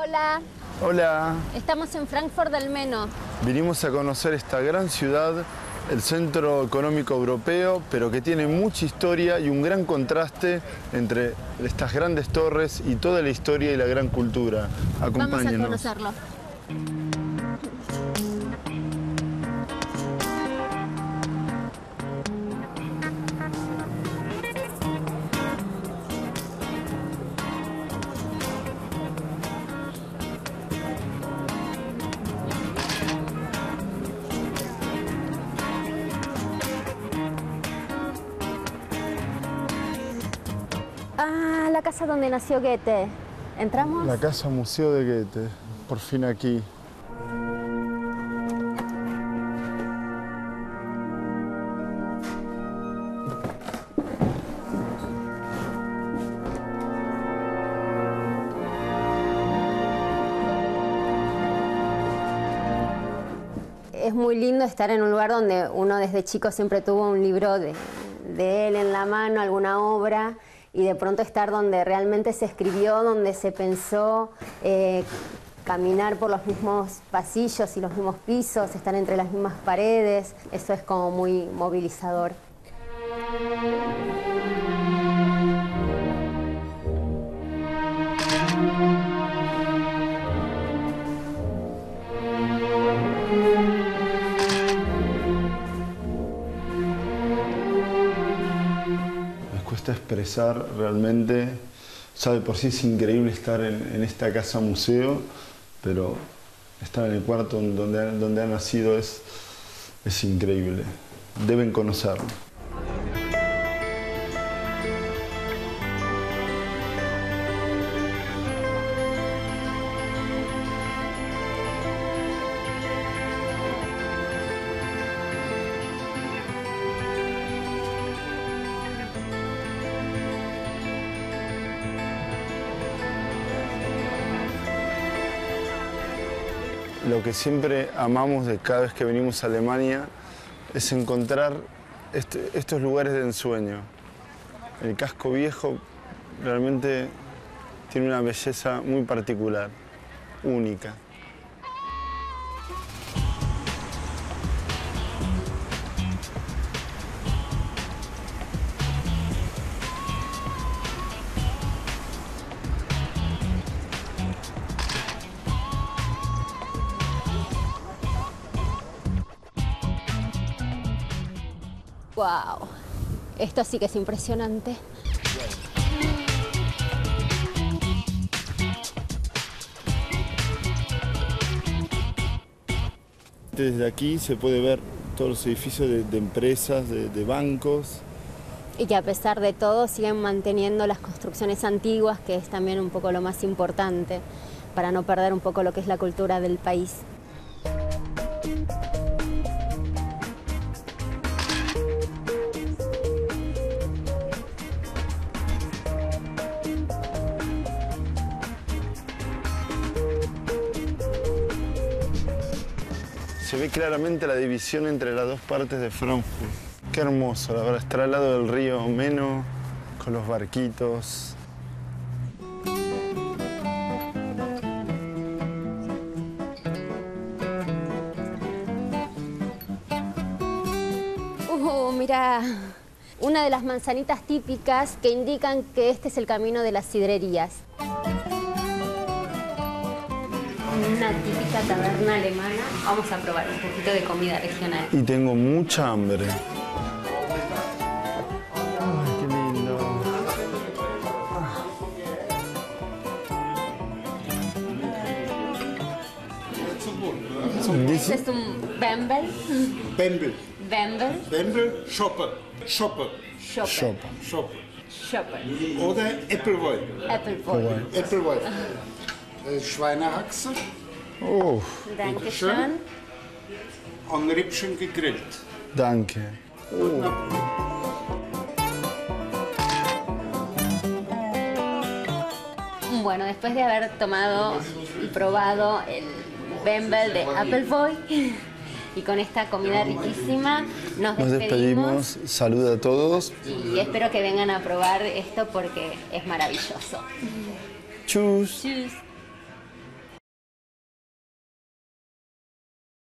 Hola, Hola, estamos en Frankfurt del Meno. vinimos a conocer esta gran ciudad, el centro económico europeo, pero que tiene mucha historia y un gran contraste entre estas grandes torres y toda la historia y la gran cultura. Vamos a Acompáñenos. conocerlo. La casa donde nació Goethe. ¿Entramos? La casa museo de Goethe, por fin aquí. Es muy lindo estar en un lugar donde uno desde chico siempre tuvo un libro de, de él en la mano, alguna obra, y de pronto estar donde realmente se escribió, donde se pensó, eh, caminar por los mismos pasillos y los mismos pisos, estar entre las mismas paredes, eso es como muy movilizador. Realmente, ya de por sí es increíble estar en, esta casa museo, pero estar en el cuarto donde, donde ha nacido es, es increíble. Deben conocerlo. Lo que siempre amamos de cada vez que venimos a Alemania es encontrar este- estos lugares de ensueño. El casco viejo realmente tiene una belleza muy particular, única. ¡Wow! Esto sí que es impresionante. Desde aquí se puede ver todos los edificios de, de empresas, de, de bancos. Y que a pesar de todo siguen manteniendo las construcciones antiguas, que es también un poco lo más importante, para no perder un poco lo que es la cultura del país. Se ve claramente la división entre las dos partes de Frankfurt. Qué hermoso, la verdad, estar al lado del río Meno, con los barquitos. Uh, mira, una de las manzanitas típicas que indican que este es el camino de las sidrerías. Una típica taberna alemana. Vamos a probar un poquito de comida regional. Y tengo mucha hambre. Ay, qué lindo. Este es un Bembel. Bembel. Bembel. Bembel, Shopper. Shopper. Shopper. Shopper. Shopper. Oder Appleboy. Appleboy. Appleboy. Äh, Schweinehaxe Uf, Dankeschön. an Rippchen gegrillt. danke. Bueno, después de haber tomado y probado el Bembel de Appleboy y con esta comida riquísima, nos Nos despedimos. despedimos. Salud a todos. Y espero que vengan a probar esto porque es maravilloso. Tschüss. Tschüss.